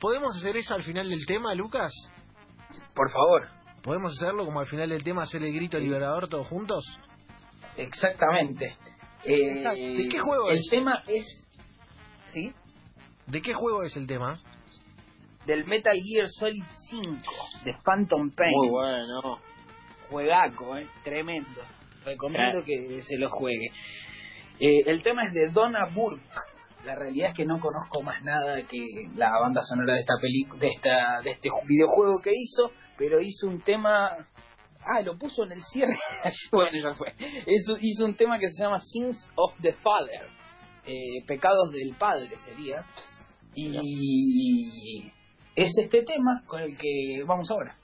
¿Podemos hacer eso al final del tema, Lucas? Por favor. ¿Podemos hacerlo como al final del tema, hacer el grito Sí. liberador todos juntos? Exactamente. Eh, ¿De qué juego el es? tema es. ¿Sí? ¿De qué juego es el tema? Del Metal Gear Solid 5, de Phantom Pain. Muy bueno. Juegaco, eh, tremendo. Recomiendo que se lo juegue. Eh, el tema es de Donna Burke. La realidad es que no conozco más nada que la banda sonora de esta película, de esta, de este videojuego que hizo, pero hizo un tema. Ah, lo puso en el cierre. bueno, ya fue. Hizo, hizo un tema que se llama Sins of the Father. Eh, pecados del Padre sería. Y es este tema con el que vamos ahora.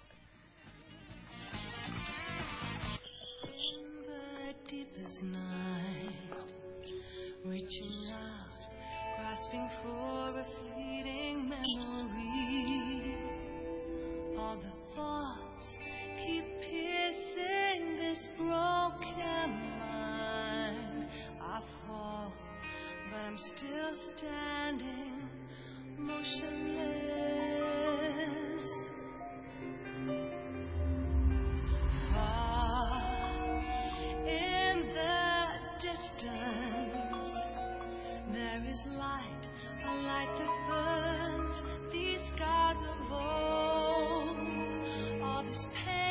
For a fleeting memory. All the thoughts keep piercing this broken mind. I fall, but I'm still standing, motionless. Far in the distance, there is light, this pain.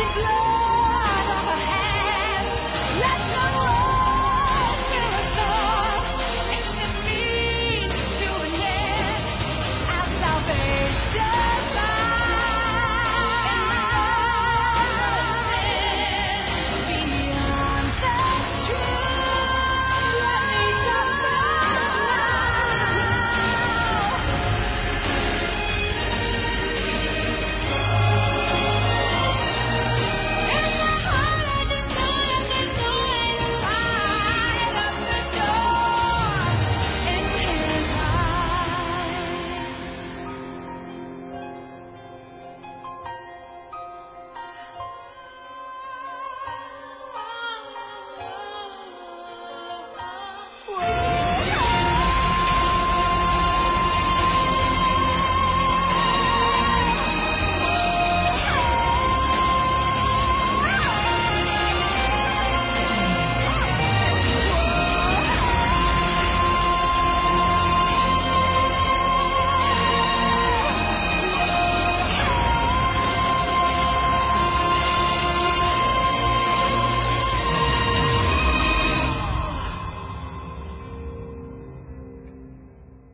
It's love.